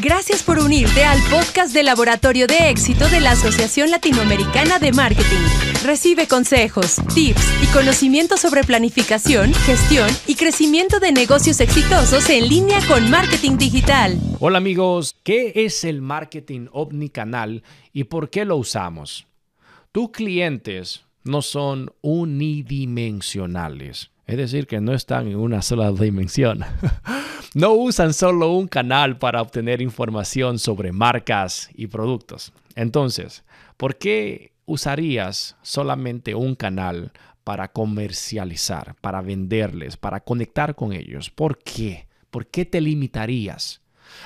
Gracias por unirte al podcast de Laboratorio de Éxito de la Asociación Latinoamericana de Marketing. Recibe consejos, tips y conocimientos sobre planificación, gestión y crecimiento de negocios exitosos en línea con marketing digital. Hola amigos, ¿qué es el marketing omnicanal y por qué lo usamos? Tus clientes no son unidimensionales, es decir, que no están en una sola dimensión. no usan solo un canal para obtener información sobre marcas y productos. Entonces, ¿por qué usarías solamente un canal para comercializar, para venderles, para conectar con ellos? ¿Por qué? ¿Por qué te limitarías?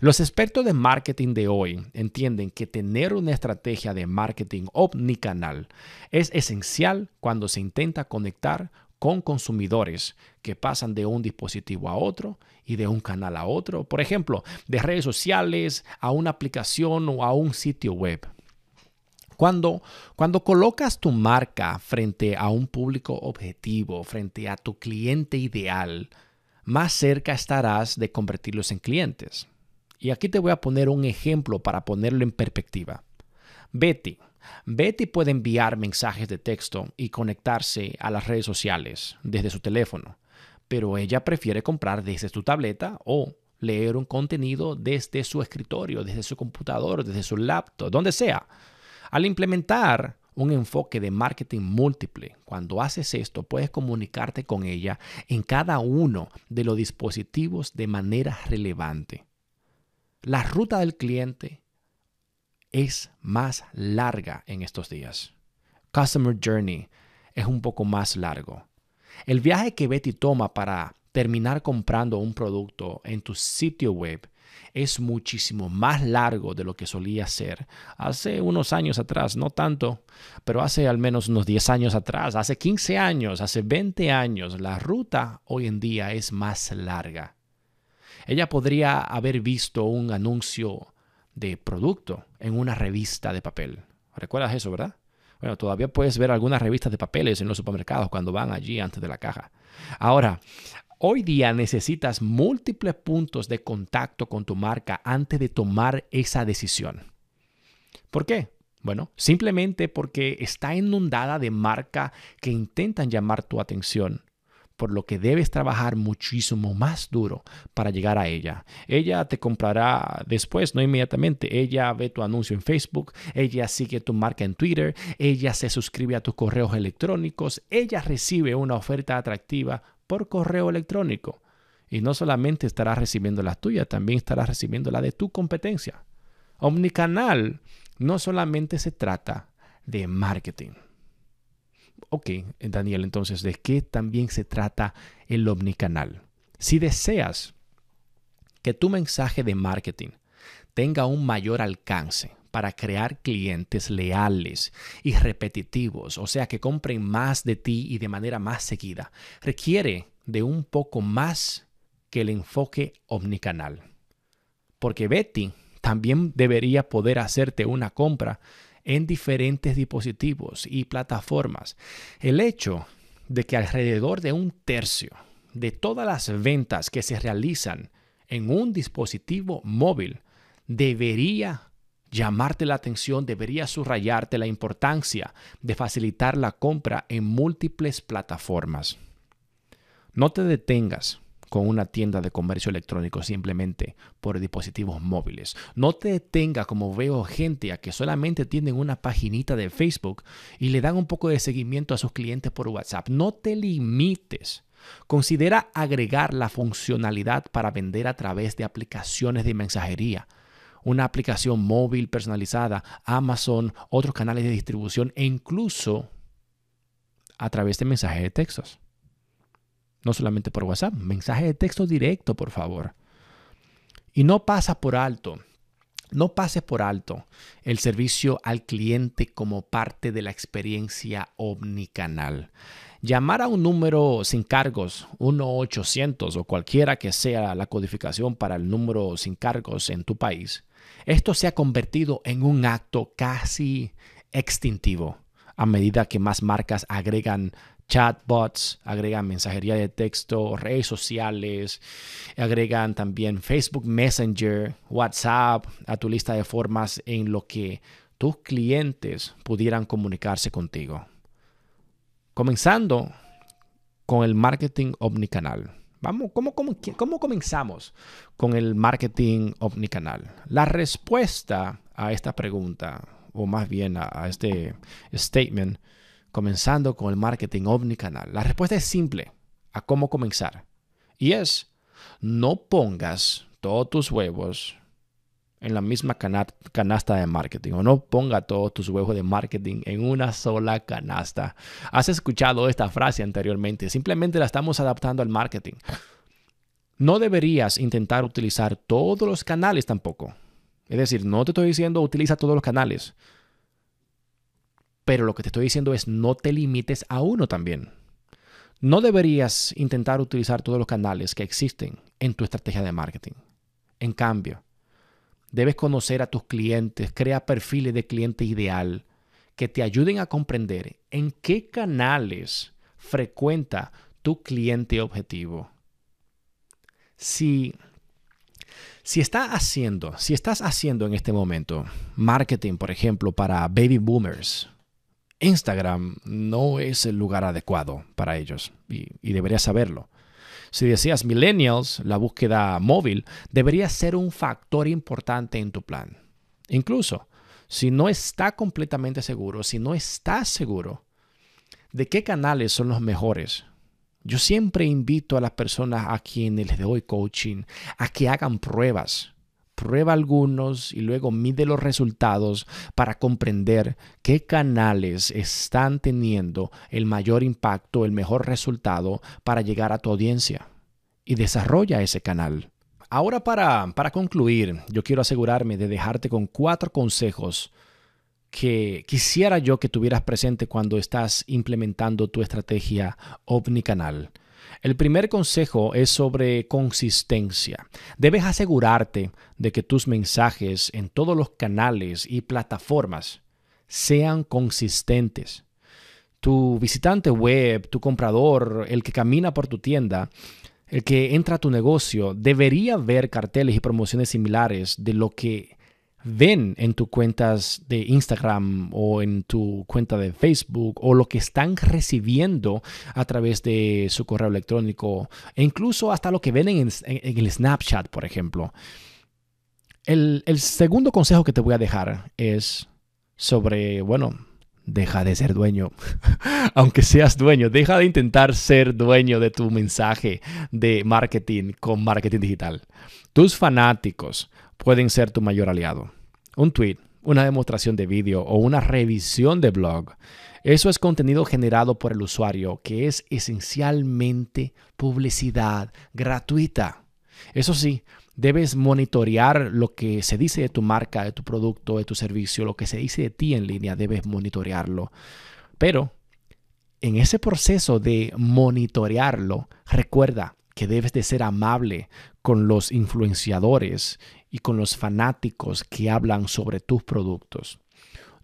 Los expertos de marketing de hoy entienden que tener una estrategia de marketing omnicanal es esencial cuando se intenta conectar con consumidores que pasan de un dispositivo a otro y de un canal a otro. Por ejemplo, de redes sociales a una aplicación o a un sitio web. Cuando, cuando colocas tu marca frente a un público objetivo, frente a tu cliente ideal, más cerca estarás de convertirlos en clientes. Y aquí te voy a poner un ejemplo para ponerlo en perspectiva. Betty, Betty puede enviar mensajes de texto y conectarse a las redes sociales desde su teléfono, pero ella prefiere comprar desde su tableta o leer un contenido desde su escritorio, desde su computador, desde su laptop, donde sea. Al implementar un enfoque de marketing múltiple, cuando haces esto, puedes comunicarte con ella en cada uno de los dispositivos de manera relevante. La ruta del cliente es más larga en estos días. Customer Journey es un poco más largo. El viaje que Betty toma para terminar comprando un producto en tu sitio web es muchísimo más largo de lo que solía ser hace unos años atrás, no tanto, pero hace al menos unos 10 años atrás, hace 15 años, hace 20 años, la ruta hoy en día es más larga. Ella podría haber visto un anuncio de producto en una revista de papel. ¿Recuerdas eso, verdad? Bueno, todavía puedes ver algunas revistas de papeles en los supermercados cuando van allí antes de la caja. Ahora, hoy día necesitas múltiples puntos de contacto con tu marca antes de tomar esa decisión. ¿Por qué? Bueno, simplemente porque está inundada de marcas que intentan llamar tu atención por lo que debes trabajar muchísimo más duro para llegar a ella. Ella te comprará después, no inmediatamente. Ella ve tu anuncio en Facebook, ella sigue tu marca en Twitter, ella se suscribe a tus correos electrónicos, ella recibe una oferta atractiva por correo electrónico. Y no solamente estará recibiendo la tuya, también estará recibiendo la de tu competencia. Omnicanal no solamente se trata de marketing. Ok, Daniel, entonces, ¿de qué también se trata el omnicanal? Si deseas que tu mensaje de marketing tenga un mayor alcance para crear clientes leales y repetitivos, o sea, que compren más de ti y de manera más seguida, requiere de un poco más que el enfoque omnicanal. Porque Betty también debería poder hacerte una compra en diferentes dispositivos y plataformas. El hecho de que alrededor de un tercio de todas las ventas que se realizan en un dispositivo móvil debería llamarte la atención, debería subrayarte la importancia de facilitar la compra en múltiples plataformas. No te detengas con una tienda de comercio electrónico simplemente por dispositivos móviles. No te detenga como veo gente a que solamente tienen una paginita de Facebook y le dan un poco de seguimiento a sus clientes por WhatsApp. No te limites. Considera agregar la funcionalidad para vender a través de aplicaciones de mensajería una aplicación móvil personalizada, Amazon, otros canales de distribución e incluso a través de mensajes de textos. No solamente por WhatsApp, mensaje de texto directo, por favor. Y no pasa por alto, no pases por alto el servicio al cliente como parte de la experiencia omnicanal. Llamar a un número sin cargos, 1-800 o cualquiera que sea la codificación para el número sin cargos en tu país, esto se ha convertido en un acto casi extintivo a medida que más marcas agregan chatbots, agregan mensajería de texto, redes sociales, agregan también Facebook Messenger, WhatsApp a tu lista de formas en lo que tus clientes pudieran comunicarse contigo. Comenzando con el marketing omnicanal. Vamos, ¿cómo, cómo, cómo comenzamos con el marketing omnicanal? La respuesta a esta pregunta, o más bien a este statement, comenzando con el marketing omnicanal? La respuesta es simple a cómo comenzar. Y es, no pongas todos tus huevos en la misma canasta de marketing o no ponga todos tus huevos de marketing en una sola canasta. Has escuchado esta frase anteriormente, simplemente la estamos adaptando al marketing. No deberías intentar utilizar todos los canales tampoco. Es decir, no te estoy diciendo utiliza todos los canales. Pero lo que te estoy diciendo es no te limites a uno también. No deberías intentar utilizar todos los canales que existen en tu estrategia de marketing. En cambio, debes conocer a tus clientes, crea perfiles de cliente ideal que te ayuden a comprender en qué canales frecuenta tu cliente objetivo. Si, si, está haciendo, si estás haciendo en este momento marketing, por ejemplo, para baby boomers, Instagram no es el lugar adecuado para ellos y, deberías saberlo. Si deseas millennials, la búsqueda móvil debería ser un factor importante en tu plan. Incluso, si no está completamente seguro, si no estás seguro de qué canales son los mejores, yo siempre invito a las personas a quienes les doy coaching a que hagan pruebas prueba algunos y luego mide los resultados para comprender qué canales están teniendo el mayor impacto, el mejor resultado para llegar a tu audiencia. Y desarrolla ese canal. Ahora para, para concluir, yo quiero asegurarme de dejarte con cuatro consejos que quisiera yo que tuvieras presente cuando estás implementando tu estrategia omnicanal. El primer consejo es sobre consistencia. Debes asegurarte de que tus mensajes en todos los canales y plataformas sean consistentes. Tu visitante web, tu comprador, el que camina por tu tienda, el que entra a tu negocio, debería ver carteles y promociones similares de lo que ven en tus cuentas de Instagram o en tu cuenta de Facebook o lo que están recibiendo a través de su correo electrónico e incluso hasta lo que ven en, el Snapchat, por ejemplo. El, el segundo consejo que te voy a dejar es sobre, bueno, deja de ser dueño. Aunque seas dueño, deja de intentar ser dueño de tu mensaje de marketing con marketing digital. Tus fanáticos pueden ser tu mayor aliado. Un tweet, una demostración de vídeo o una revisión de blog. Eso es contenido generado por el usuario que es esencialmente publicidad gratuita. Eso sí, debes monitorear lo que se dice de tu marca, de tu producto, de tu servicio, lo que se dice de ti en línea, debes monitorearlo. Pero en ese proceso de monitorearlo, recuerda que debes de ser amable con los influenciadores y con los fanáticos que hablan sobre tus productos.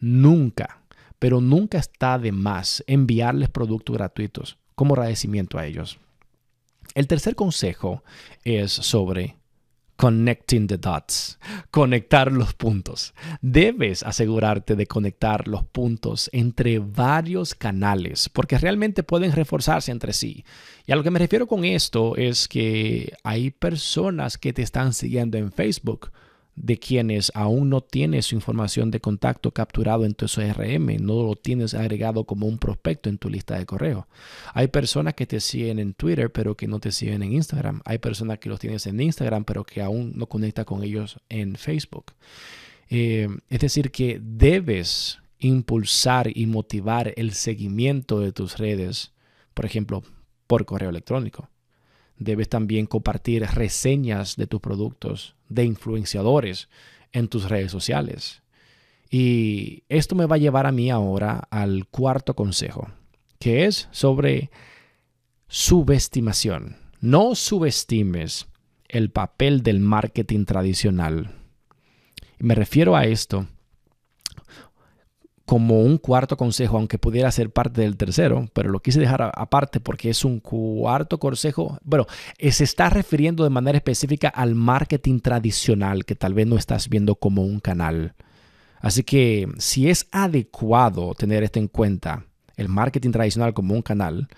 Nunca, pero nunca está de más enviarles productos gratuitos como agradecimiento a ellos. El tercer consejo es sobre Connecting the dots. Conectar los puntos. Debes asegurarte de conectar los puntos entre varios canales porque realmente pueden reforzarse entre sí. Y a lo que me refiero con esto es que hay personas que te están siguiendo en Facebook de quienes aún no tienes su información de contacto capturado en tu CRM, no lo tienes agregado como un prospecto en tu lista de correo. Hay personas que te siguen en Twitter pero que no te siguen en Instagram. Hay personas que los tienes en Instagram pero que aún no conecta con ellos en Facebook. Eh, es decir, que debes impulsar y motivar el seguimiento de tus redes, por ejemplo, por correo electrónico. Debes también compartir reseñas de tus productos de influenciadores en tus redes sociales. Y esto me va a llevar a mí ahora al cuarto consejo, que es sobre subestimación. No subestimes el papel del marketing tradicional. Me refiero a esto como un cuarto consejo, aunque pudiera ser parte del tercero, pero lo quise dejar aparte porque es un cuarto consejo. Bueno, eh, se está refiriendo de manera específica al marketing tradicional que tal vez no estás viendo como un canal. Así que si es adecuado tener esto en cuenta, el marketing tradicional como un canal,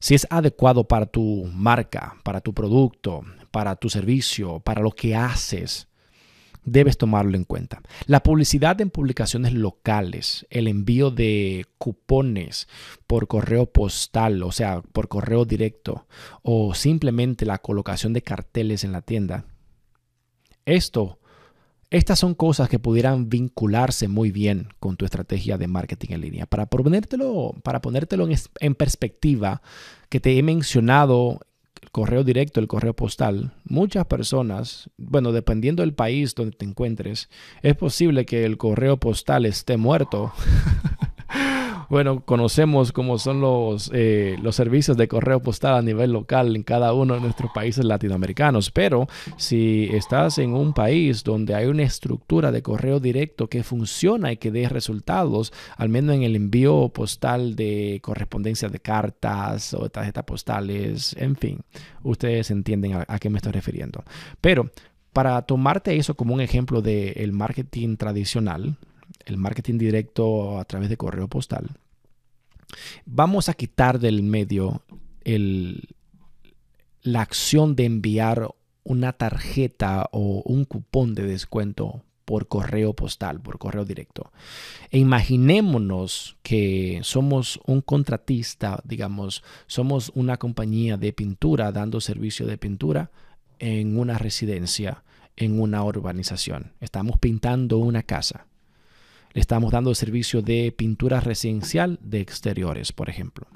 si es adecuado para tu marca, para tu producto, para tu servicio, para lo que haces, debes tomarlo en cuenta. La publicidad en publicaciones locales, el envío de cupones por correo postal, o sea, por correo directo, o simplemente la colocación de carteles en la tienda. Esto, estas son cosas que pudieran vincularse muy bien con tu estrategia de marketing en línea. Para ponértelo, para ponértelo en, en perspectiva, que te he mencionado correo directo, el correo postal, muchas personas, bueno, dependiendo del país donde te encuentres, es posible que el correo postal esté muerto bueno, conocemos cómo son los, eh, los servicios de correo postal a nivel local en cada uno de nuestros países latinoamericanos, pero si estás en un país donde hay una estructura de correo directo que funciona y que dé resultados, al menos en el envío postal de correspondencia de cartas o de tarjetas postales, en fin, ustedes entienden a, qué me estoy refiriendo. Pero para tomarte eso como un ejemplo del marketing tradicional, el marketing directo a través de correo postal, vamos a quitar del medio la acción de enviar una tarjeta o un cupón de descuento por correo postal, por correo directo. E imaginémonos que somos un contratista, digamos, somos una compañía de pintura dando servicio de pintura en una residencia, en una urbanización. Estamos pintando una casa. Estamos dando servicio de pintura residencial de exteriores, por ejemplo.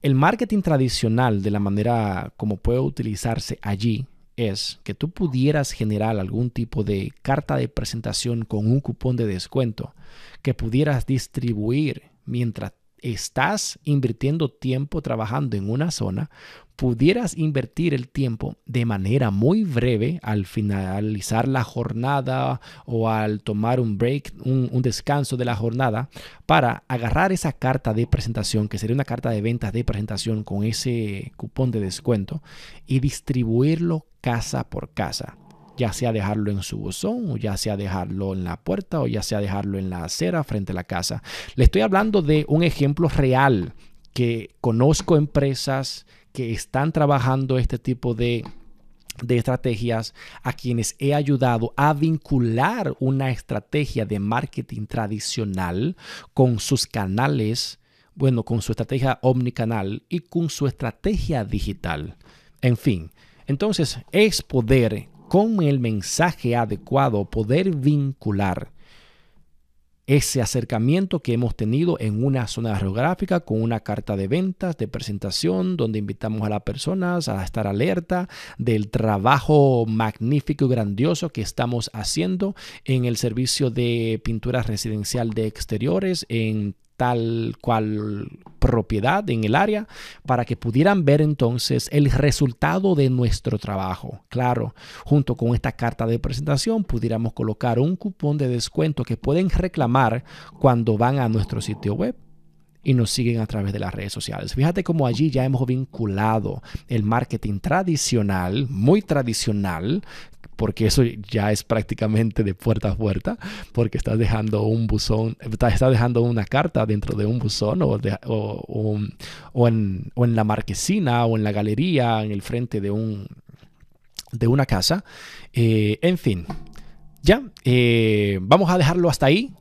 El marketing tradicional de la manera como puede utilizarse allí es que tú pudieras generar algún tipo de carta de presentación con un cupón de descuento que pudieras distribuir mientras estás invirtiendo tiempo trabajando en una zona, pudieras invertir el tiempo de manera muy breve al finalizar la jornada o al tomar un break, un, descanso de la jornada, para agarrar esa carta de presentación, que sería una carta de ventas de presentación con ese cupón de descuento, y distribuirlo casa por casa ya sea dejarlo en su buzón, o ya sea dejarlo en la puerta, o ya sea dejarlo en la acera frente a la casa. Le estoy hablando de un ejemplo real que conozco empresas que están trabajando este tipo de de estrategias a quienes he ayudado a vincular una estrategia de marketing tradicional con sus canales, bueno, con su estrategia omnicanal y con su estrategia digital. En fin, entonces es poder con el mensaje adecuado poder vincular ese acercamiento que hemos tenido en una zona geográfica con una carta de ventas, de presentación, donde invitamos a las personas a estar alerta del trabajo magnífico y grandioso que estamos haciendo en el servicio de pintura residencial de exteriores, en tal cual propiedad en el área para que pudieran ver entonces el resultado de nuestro trabajo. Claro, junto con esta carta de presentación pudiéramos colocar un cupón de descuento que pueden reclamar cuando van a nuestro sitio web y nos siguen a través de las redes sociales. Fíjate cómo allí ya hemos vinculado el marketing tradicional, muy tradicional, porque eso ya es prácticamente de puerta a puerta, porque estás dejando un buzón, estás dejando una carta dentro de un buzón o, o, en, la marquesina o en la galería, en el frente de, un, de una casa. Eh, en fin, ya, eh, vamos a dejarlo hasta ahí.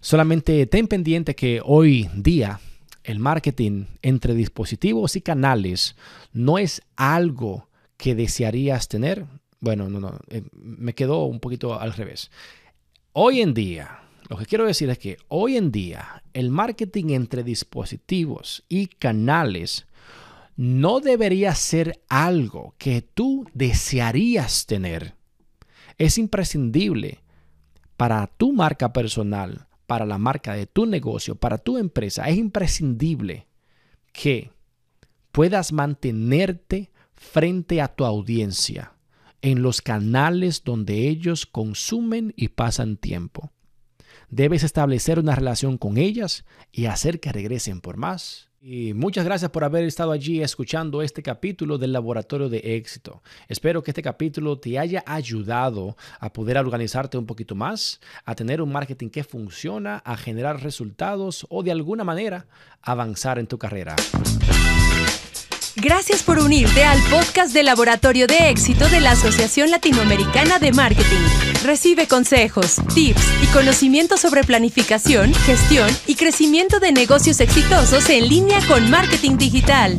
Solamente ten pendiente que hoy día el marketing entre dispositivos y canales no es algo que desearías tener, bueno, no, no, eh, me quedó un poquito al revés. Hoy en día, lo que quiero decir es que hoy en día el marketing entre dispositivos y canales no debería ser algo que tú desearías tener. Es imprescindible para tu marca personal, para la marca de tu negocio, para tu empresa. Es imprescindible que puedas mantenerte frente a tu audiencia en los canales donde ellos consumen y pasan tiempo. debes establecer una relación con ellas y hacer que regresen por más. Y muchas gracias por haber estado allí escuchando este capítulo del Laboratorio de Éxito. Espero que este capítulo te haya ayudado a poder organizarte un poquito más, a tener un marketing que funciona, a generar resultados o de alguna manera avanzar en tu carrera. Gracias por unirte al podcast del Laboratorio de Éxito de la Asociación Latinoamericana de Marketing. Recibe consejos, tips y conocimientos sobre planificación, gestión y crecimiento de negocios exitosos en línea con marketing digital.